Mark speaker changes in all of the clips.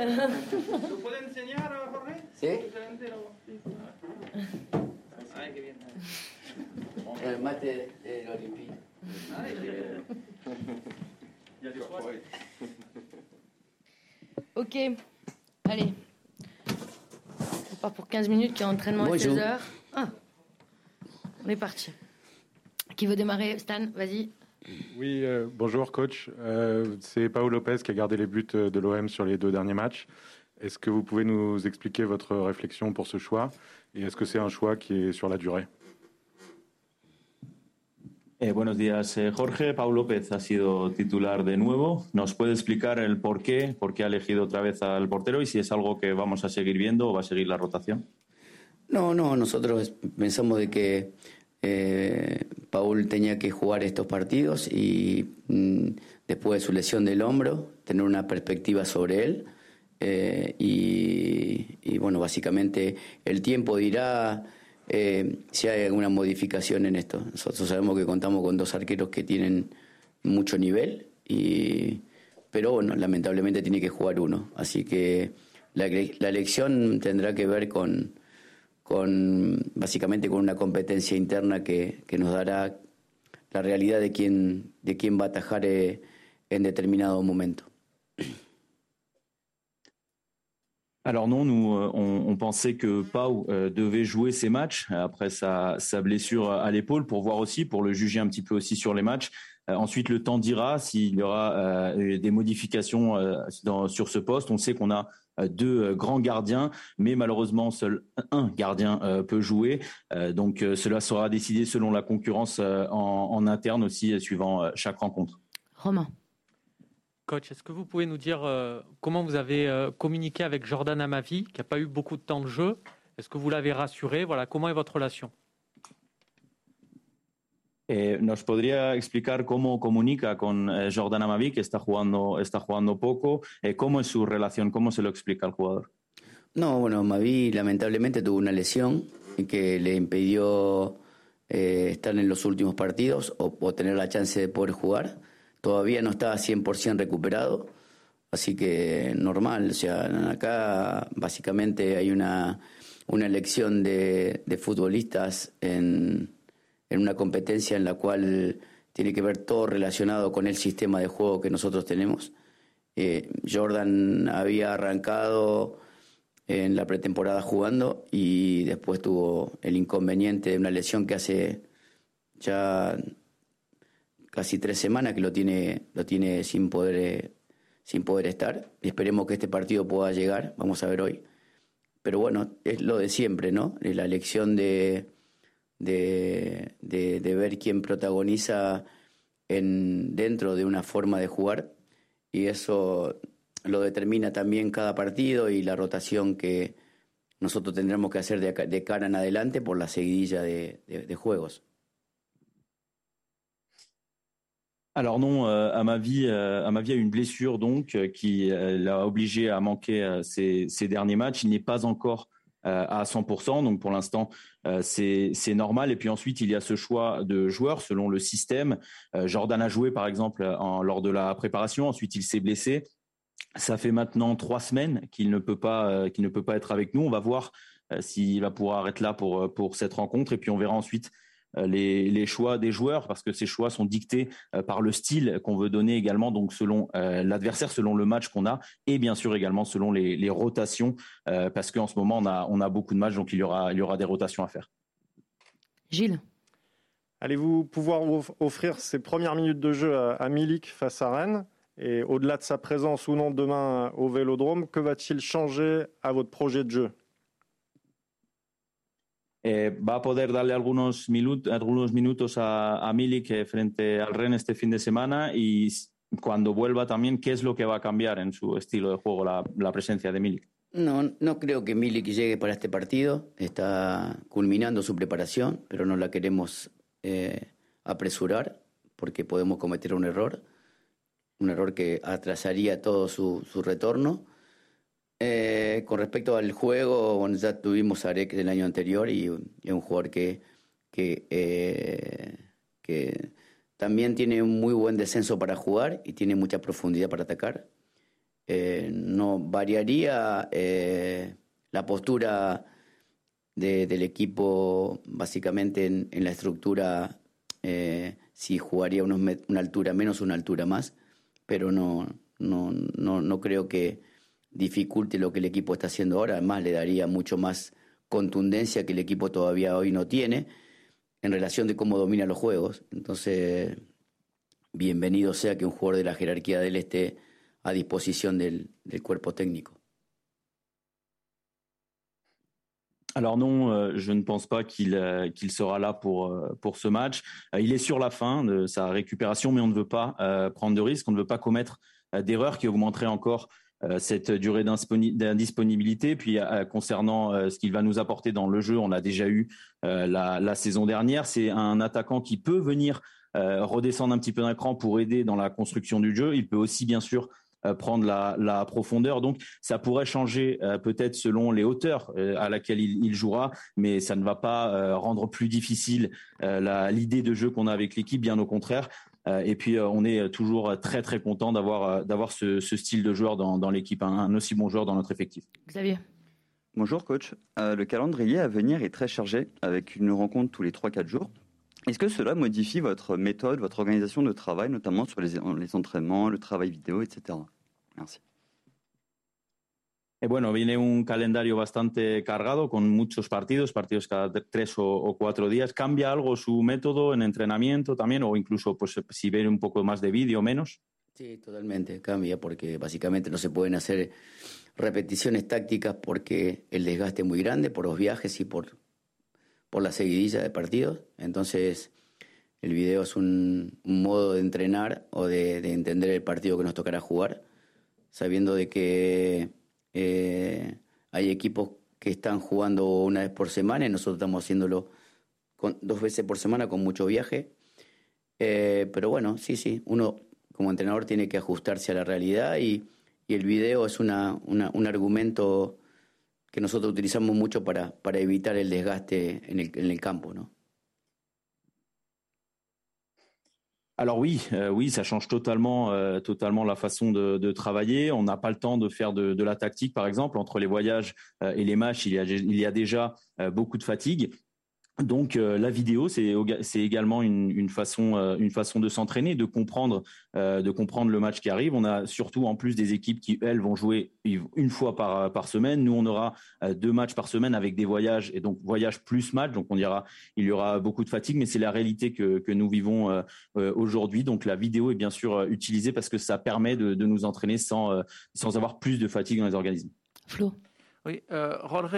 Speaker 1: ¿Lo puede enseñar, Jorge?
Speaker 2: ¿Sí?
Speaker 1: Ay, qué bien.
Speaker 2: El mate del Olympique.
Speaker 1: Ay, qué bien. Ya digo,
Speaker 3: Ok, allez. On part pour 15 minutes, qui est entraînement à
Speaker 2: Bonjour.
Speaker 3: 16h. Ah, on est parti. Qui veut démarrer Stan, vas-y.
Speaker 4: Oui, euh, bonjour coach. Euh, c'est Paolo Lopez qui a gardé les buts euh, de l'OM sur les deux derniers matchs. Est-ce que vous pouvez nous expliquer votre réflexion pour ce choix? Et est-ce que c'est un choix qui est sur la durée?
Speaker 5: Eh, buenos días, eh, Jorge. Pau López ha sido titular de nuevo. ¿Nos puede explicar el por qué, por qué ha elegido otra vez al portero? Y si es algo que vamos a seguir viendo o va a seguir la rotación?
Speaker 2: No, no, nosotros pensamos de que eh, Paul tenía que jugar estos partidos y mm, después de su lesión del hombro, tener una perspectiva sobre él. Eh, y, y, bueno, básicamente el tiempo dirá eh, si hay alguna modificación en esto. Nosotros sabemos que contamos con dos arqueros que tienen mucho nivel, y, pero bueno, lamentablemente tiene que jugar uno. Así que la, la elección tendrá que ver con, con básicamente con una competencia interna que, que nos dará la realidad de quién, de quién va a atajar eh, en determinado momento.
Speaker 5: Alors non, nous, euh, on, on pensait que Pau euh, devait jouer ses matchs après sa, sa blessure à l'épaule pour voir aussi, pour le juger un petit peu aussi sur les matchs. Euh, ensuite, le temps dira s'il y aura euh, des modifications euh, dans, sur ce poste. On sait qu'on a euh, deux euh, grands gardiens, mais malheureusement seul un gardien euh, peut jouer. Euh, donc euh, cela sera décidé selon la concurrence euh, en, en interne aussi, euh, suivant euh, chaque rencontre.
Speaker 3: Romain.
Speaker 6: Coach, est-ce que vous pouvez nous dire euh, comment vous avez euh, communiqué avec Jordan Amavi, qui n'a pas eu beaucoup de temps de jeu? Est-ce que vous l'avez rassuré? Voilà, comment est votre relation?
Speaker 5: Eh, ¿Nos podría explicar cómo comunica con eh, Jordan Amavi, que está jugando, está jugando poco? Eh, ¿Cómo es su relación? ¿Cómo se lo explica al jugador?
Speaker 2: No, bueno, Mavi lamentablemente tuvo una lesión que le impidió eh, estar en los últimos partidos o, o, tener la chance de poder jugar. Todavía no está 100% recuperado, así que normal. O sea, acá básicamente hay una, una elección de, de futbolistas en, en una competencia en la cual tiene que ver todo relacionado con el sistema de juego que nosotros tenemos. Eh, Jordan había arrancado en la pretemporada jugando y después tuvo el inconveniente de una lesión que hace ya casi tres semanas que lo tiene, lo tiene sin poder sin poder estar. Esperemos que este partido pueda llegar, vamos a ver hoy. Pero bueno, es lo de siempre, ¿no? La elección de, de, de, de ver quién protagoniza en, dentro de una forma de jugar y eso lo determina también cada partido y la rotación que nosotros tendremos que hacer de, de cara en adelante por la seguidilla de, de, de juegos.
Speaker 5: Alors non, euh, à ma vie, euh, à ma vie a une blessure donc euh, qui l'a obligé à manquer ces, ces, derniers matchs. Il n'est pas encore à 100%, donc pour l'instant c'est normal. Et puis ensuite il y a ce choix de joueurs selon le système. Jordan a joué par exemple lors de la préparation. Ensuite il s'est blessé. Ça fait maintenant trois semaines qu'il ne peut pas ne peut pas être avec nous. On va voir s'il va pouvoir être là pour pour cette rencontre. Et puis on verra ensuite les, les, choix des joueurs parce que ces choix sont dictés par le style qu'on veut donner également donc selon euh, l'adversaire selon le match qu'on a et bien sûr également selon les, les rotations euh, parce qu'en ce moment on a, on a beaucoup de matchs donc il y aura, il y aura des rotations à faire.
Speaker 3: Gilles.
Speaker 7: Allez-vous pouvoir offrir ces premières minutes de jeu à, à Milik face à Rennes? Et au-delà de sa présence ou non demain au Vélodrome, que va-t-il changer à votre projet de jeu?
Speaker 5: Eh, va a poder darle algunos, minut algunos minutos a, Milik frente al Ren este fin de semana y cuando vuelva también, ¿qué es lo que va a cambiar en su estilo de juego la, presencia de Milik?
Speaker 2: No, no creo que Milik llegue para este partido. Está culminando su preparación, pero no la queremos eh, apresurar porque podemos cometer un error, un error que atrasaría todo su retorno. Eh, con respecto al juego, ya tuvimos a Arek del año anterior y, es un jugador que, eh, que, también tiene un muy buen descenso para jugar y tiene mucha profundidad para atacar. eh, no variaría eh, la postura del equipo básicamente en, la estructura si jugaría una altura menos una altura más, pero no, no, no, no creo que dificulte lo que el equipo está haciendo ahora, además le daría mucho más contundencia que el equipo todavía hoy no tiene en relación de cómo domina los juegos. Entonces, bienvenido sea que un jugador de la jerarquía de él esté à disposition del, del cuerpo técnico.
Speaker 5: Alors non, euh, je ne pense pas qu'il euh, sera là pour euh, pour ce match. il est sur la fin de sa récupération, mais on ne veut pas prendre de risques, on ne veut pas commettre d'erreurs qui augmenteraient encore cette durée d'indisponibilité. Puis concernant ce qu'il va nous apporter dans le jeu, on a déjà eu la, la saison dernière. C'est un attaquant qui peut venir redescendre un petit peu d'un cran pour aider dans la construction du jeu. Il peut aussi bien sûr euh, prendre la, profondeur. Donc, ça pourrait changer euh, peut-être selon les hauteurs euh, à laquelle il, jouera, mais ça ne va pas rendre plus difficile l'idée de jeu qu'on a avec l'équipe, bien au contraire. Et puis, on est toujours très très content d'avoir d'avoir ce, style de joueur dans, l'équipe, un, aussi bon joueur dans notre effectif.
Speaker 3: Xavier.
Speaker 8: Bonjour coach. le calendrier à venir est très chargé avec une rencontre tous les 3-4 jours. Est-ce que cela modifie votre méthode, votre organisation de travail, notamment sur les, les entraînements, le travail vidéo, etc. Merci.
Speaker 5: Eh, bueno, viene un calendario bastante cargado con muchos partidos, partidos cada tres o, cuatro días. ¿Cambia algo su método en entrenamiento también o incluso pues, si ve un poco más de vídeo menos?
Speaker 2: Sí, totalmente, cambia porque básicamente no se pueden hacer repeticiones tácticas porque el desgaste es muy grande por los viajes y por por la seguidilla de partidos. Entonces, el video es un, modo de entrenar o de, entender el partido que nos tocará jugar, sabiendo de que eh, hay equipos que están jugando una vez por semana y nosotros estamos haciéndolo dos veces por semana con mucho viaje. Eh, pero bueno, sí, sí, uno como entrenador tiene que ajustarse a la realidad y, el video es una, un argumento que nosotros utilizamos mucho para, para evitar el desgaste en el campo, ¿no?
Speaker 5: Alors oui, euh, oui, ça change totalement, euh, la façon de, travailler. On n'a pas le temps de faire de, de, la tactique, par exemple, entre les voyages euh, et les matchs. Il y a, il y a déjà beaucoup de fatigue. Donc euh, la vidéo, c'est également une, façon, euh, une façon de s'entraîner, de comprendre, euh, de comprendre le match qui arrive. On a surtout en plus des équipes qui elles vont jouer une fois par, semaine. Nous, on aura deux matchs par semaine avec des voyages et donc voyage plus match. Donc on dira, il y aura beaucoup de fatigue, mais c'est la réalité que, que nous vivons aujourd'hui. Donc la vidéo est bien sûr utilisée parce que ça permet de, de nous entraîner sans, sans avoir plus de fatigue dans les organismes.
Speaker 3: Flo.
Speaker 9: Oui, euh,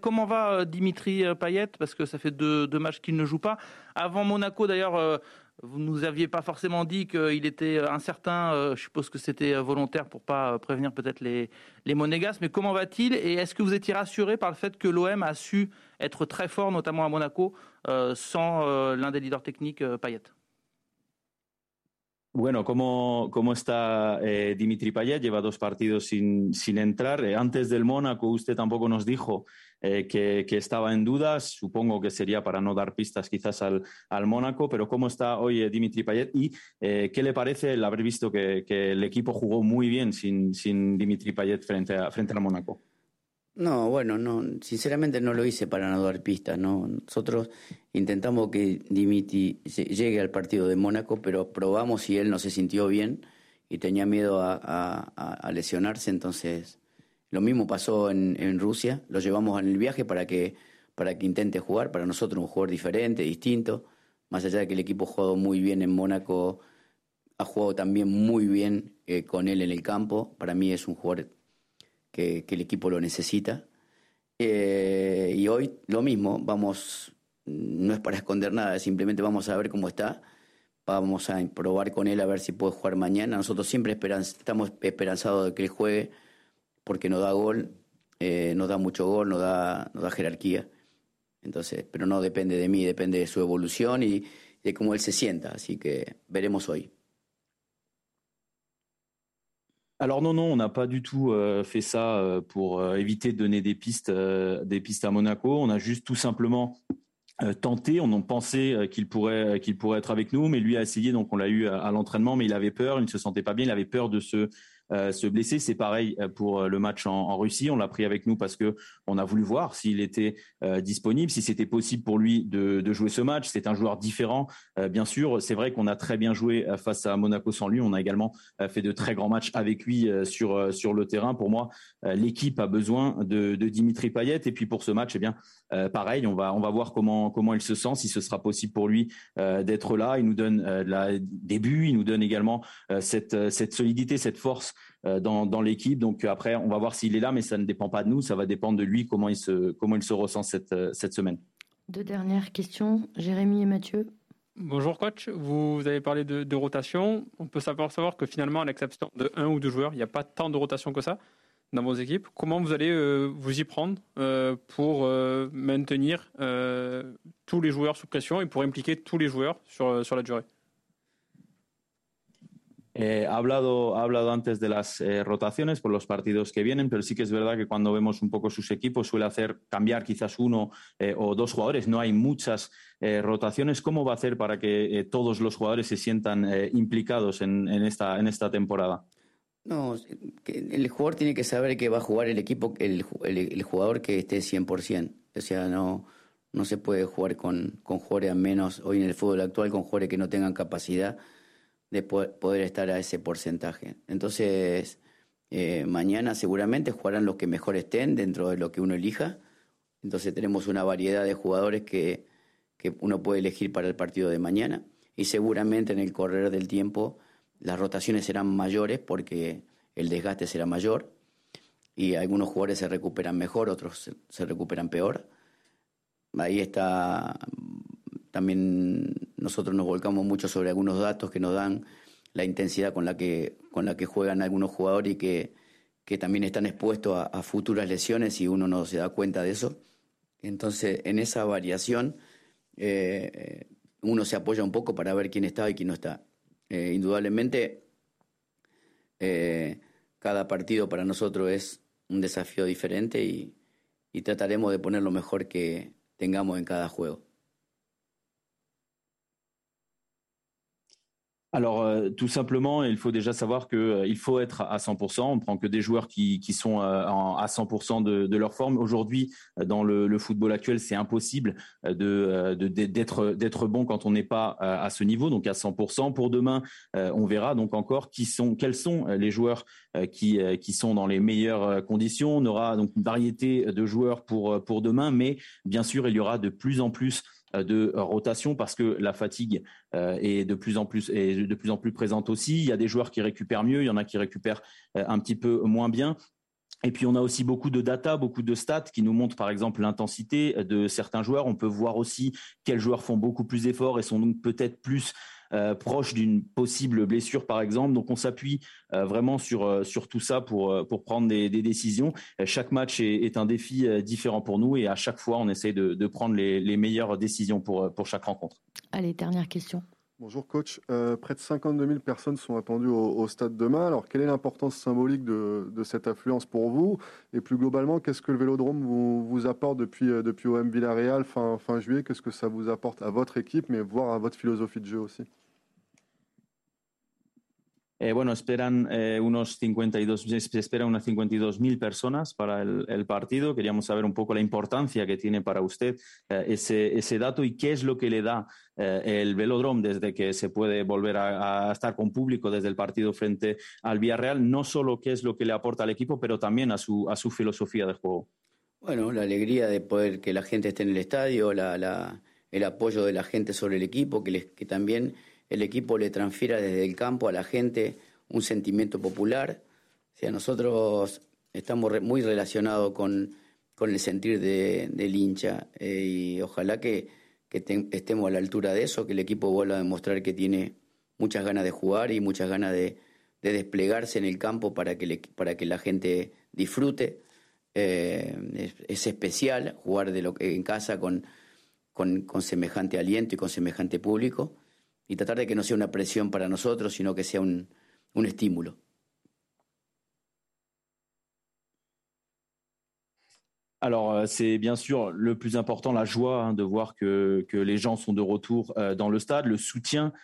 Speaker 9: comment va euh, Dimitri euh, Payet? Parce que ça fait deux, matchs qu'il ne joue pas. Avant Monaco, d'ailleurs, euh, vous ne nous aviez pas forcément dit qu'il était incertain. je suppose que c'était volontaire pour pas prévenir peut-être les, les monégasques. Mais comment va-t-il? Et est-ce que vous étiez rassuré par le fait que l'OM a su être très fort, notamment à Monaco, sans l'un des leaders techniques, Payet?
Speaker 5: Bueno, ¿cómo, cómo está eh, Dimitri Payet? Lleva dos partidos sin, sin entrar. Eh, antes del Mónaco, usted tampoco nos dijo eh, que, que, estaba en dudas. Supongo que sería para no dar pistas quizás al, al Mónaco, pero ¿cómo está hoy Dimitri Payet? ¿Y qué le parece el haber visto que, que, el equipo jugó muy bien sin, sin Dimitri Payet frente, a, frente al Mónaco?
Speaker 2: No, bueno, no, sinceramente no lo hice para no dar pistas, ¿no? Nosotros intentamos que Dimitri llegue al partido de Mónaco, pero probamos si él no se sintió bien y tenía miedo a, lesionarse, entonces lo mismo pasó en, Rusia, lo llevamos en el viaje para que, para que intente jugar, para nosotros un jugador diferente, distinto, más allá de que el equipo ha jugado muy bien en Mónaco, ha jugado también muy bien eh, con él en el campo, para mí es un jugador que, el equipo lo necesita. Eh, y hoy lo mismo, vamos, no es para esconder nada, simplemente vamos a ver cómo está, vamos a probar con él a ver si puede jugar mañana. Nosotros siempre estamos esperanzados de que él juegue porque nos da gol, eh, nos da mucho gol, nos da, nos da jerarquía. Entonces, pero no depende de mí, depende de su evolución y de cómo él se sienta. Así que veremos hoy.
Speaker 5: Alors non, non, on n'a pas du tout euh, fait ça euh, pour euh, éviter de donner des pistes, des pistes à Monaco. On a juste tout simplement tenté. On en pensait qu'il pourrait, qu'il pourrait être avec nous, mais lui a essayé. Donc on l'a eu à, l'entraînement, mais il avait peur. Il ne se sentait pas bien. Il avait peur de se, se blesser. C'est pareil pour le match en, Russie. On l'a pris avec nous parce que on a voulu voir s'il était disponible, si c'était possible pour lui de, jouer ce match. C'est un joueur différent, bien sûr. C'est vrai qu'on a très bien joué face à Monaco sans lui. On a également fait de très grands matchs avec lui sur sur le terrain. Pour moi, l'équipe a besoin de, de Dimitri Payet. Et puis pour ce match, eh bien, pareil, on va on va voir comment comment il se sent, si ce sera possible pour lui d'être là. Il nous donne la, des buts, il nous donne également cette cette solidité, cette force dans, dans l'équipe. Donc après, on va voir s'il est là, mais ça ne dépend pas de nous. Ça va dépendre de lui comment il se comment il se ressent cette cette semaine.
Speaker 3: Deux dernières questions, Jérémy et Mathieu.
Speaker 10: Bonjour coach, vous avez parlé de, rotation. On peut savoir, savoir que finalement, à l'exception de un ou deux joueurs, il n'y a pas tant de rotation que ça dans vos équipes. Comment vous allez euh, vous y prendre euh, pour euh, maintenir tous les joueurs sous pression et pour impliquer tous les joueurs sur, sur la durée?
Speaker 5: Eh, ha, hablado, ha hablado antes de las eh, rotaciones por los partidos que vienen, pero sí que es verdad que cuando vemos un poco sus equipos suele hacer cambiar quizás uno eh, o dos jugadores. No hay muchas rotaciones. ¿Cómo va a hacer para que todos los jugadores se sientan implicados en, esta, en esta temporada?
Speaker 2: No, el jugador tiene que saber que va a jugar el equipo, el, jugador que esté 100%. O sea, no, no se puede jugar con, con jugadores menos hoy en el fútbol actual, con jugadores que no tengan capacidad de poder estar a ese porcentaje. Entonces, eh, mañana seguramente jugarán los que mejor estén dentro de lo que uno elija. Entonces tenemos una variedad de jugadores que, que uno puede elegir para el partido de mañana y seguramente en el correr del tiempo las rotaciones serán mayores porque el desgaste será mayor y algunos jugadores se recuperan mejor, otros se recuperan peor. Ahí está también nosotros nos volcamos mucho sobre algunos datos que nos dan la intensidad con la que, con la que juegan algunos jugadores y que, que también están expuestos a, futuras lesiones y uno no se da cuenta de eso. Entonces, en esa variación, eh, uno se apoya un poco para ver quién está y quién no está. Eh, indudablemente, eh, cada partido para nosotros es un desafío diferente y trataremos de poner lo mejor que tengamos en cada juego.
Speaker 5: Alors, euh, tout simplement, il faut déjà savoir qu'il euh, faut être à 100%. On prend que des joueurs qui, qui sont euh, à 100% de, de, leur forme. Aujourd'hui, dans le, le, football actuel, c'est impossible de, d'être, d'être bon quand on n'est pas à ce niveau, donc à 100%. Pour demain, on verra donc encore qui sont, quels sont les joueurs qui, qui sont dans les meilleures conditions. On aura donc une variété de joueurs pour, pour demain, mais bien sûr, il y aura de plus en plus euh, de rotation parce que la fatigue euh, est de plus en plus est de plus en plus présente aussi. Il y a des joueurs qui récupèrent mieux, il y en a qui récupèrent euh, un petit peu moins bien. Et puis on a aussi beaucoup de data, beaucoup de stats qui nous montrent par exemple l'intensité de certains joueurs. On peut voir aussi quels joueurs font beaucoup plus d'efforts et sont donc peut-être plus euh, proche d'une possible blessure par exemple. Donc on s'appuie euh, vraiment sur, euh, sur tout ça pour, pour prendre des, décisions. chaque match est, un défi différent pour nous et à chaque fois on essaie de, prendre les, meilleures décisions pour, pour chaque rencontre.
Speaker 3: Allez, dernière question.
Speaker 11: Bonjour coach, près de 52 000 personnes sont attendues au, stade demain. Alors quelle est l'importance symbolique de, cette affluence pour vous? Et plus globalement, qu'est-ce que le Vélodrome vous, apporte depuis, depuis OM Villarreal fin juillet? Qu'est-ce que ça vous apporte à votre équipe, mais voire à votre philosophie de jeu aussi?
Speaker 5: Eh, bueno, esperan eh, unos 52, se espera unas 52.000 personas para el, partido. Queríamos saber un poco la importancia que tiene para usted eh, ese, ese, dato y qué es lo que le da el velodrome desde que se puede volver a, estar con público desde el partido frente al Villarreal. No solo qué es lo que le aporta al equipo, pero también a su, a su filosofía de juego.
Speaker 2: Bueno, la alegría de poder que la gente esté en el estadio, el apoyo de la gente sobre el equipo, que, que también el equipo le transfiera desde el campo a la gente un sentimiento popular. O sea, nosotros estamos muy relacionados con, con, el sentir del hincha eh, y ojalá que, estemos a la altura de eso, que el equipo vuelva a demostrar que tiene muchas ganas de jugar y muchas ganas de, desplegarse en el campo para que, para que la gente disfrute. Eh, es, especial jugar de en casa con, con, con semejante aliento y con semejante público y tratar de que no sea una presión para nosotros, sino que sea un, un estímulo.
Speaker 5: Alors, euh, c'est bien sûr le plus important, la joie hein, de voir que, que, les gens sont de retour euh, dans le stade, le soutien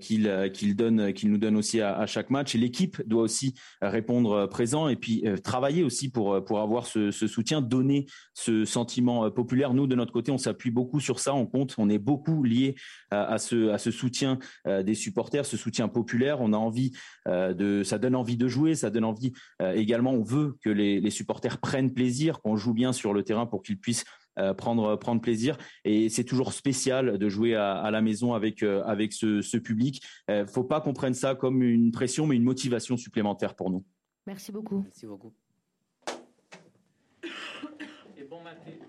Speaker 5: qu'il qu'il donne, qu'il nous donne aussi à, à chaque match. Et l'équipe doit aussi répondre présent et puis travailler aussi pour pour avoir ce, ce soutien, donner ce sentiment populaire. Nous, de notre côté, on s'appuie beaucoup sur ça. On compte, on est beaucoup lié à ce à ce soutien des supporters, ce soutien populaire. On a envie de, ça donne envie de jouer, ça donne envie également. On veut que les, les supporters prennent plaisir, qu'on joue bien sur le terrain pour qu'ils puissent euh, prendre prendre plaisir. Et c'est toujours spécial de jouer à, la maison avec euh, avec ce, public. Euh, faut pas qu'on prenne ça comme une pression, mais une motivation supplémentaire pour nous.
Speaker 3: Merci beaucoup.
Speaker 2: Merci beaucoup.
Speaker 6: Et bon matin.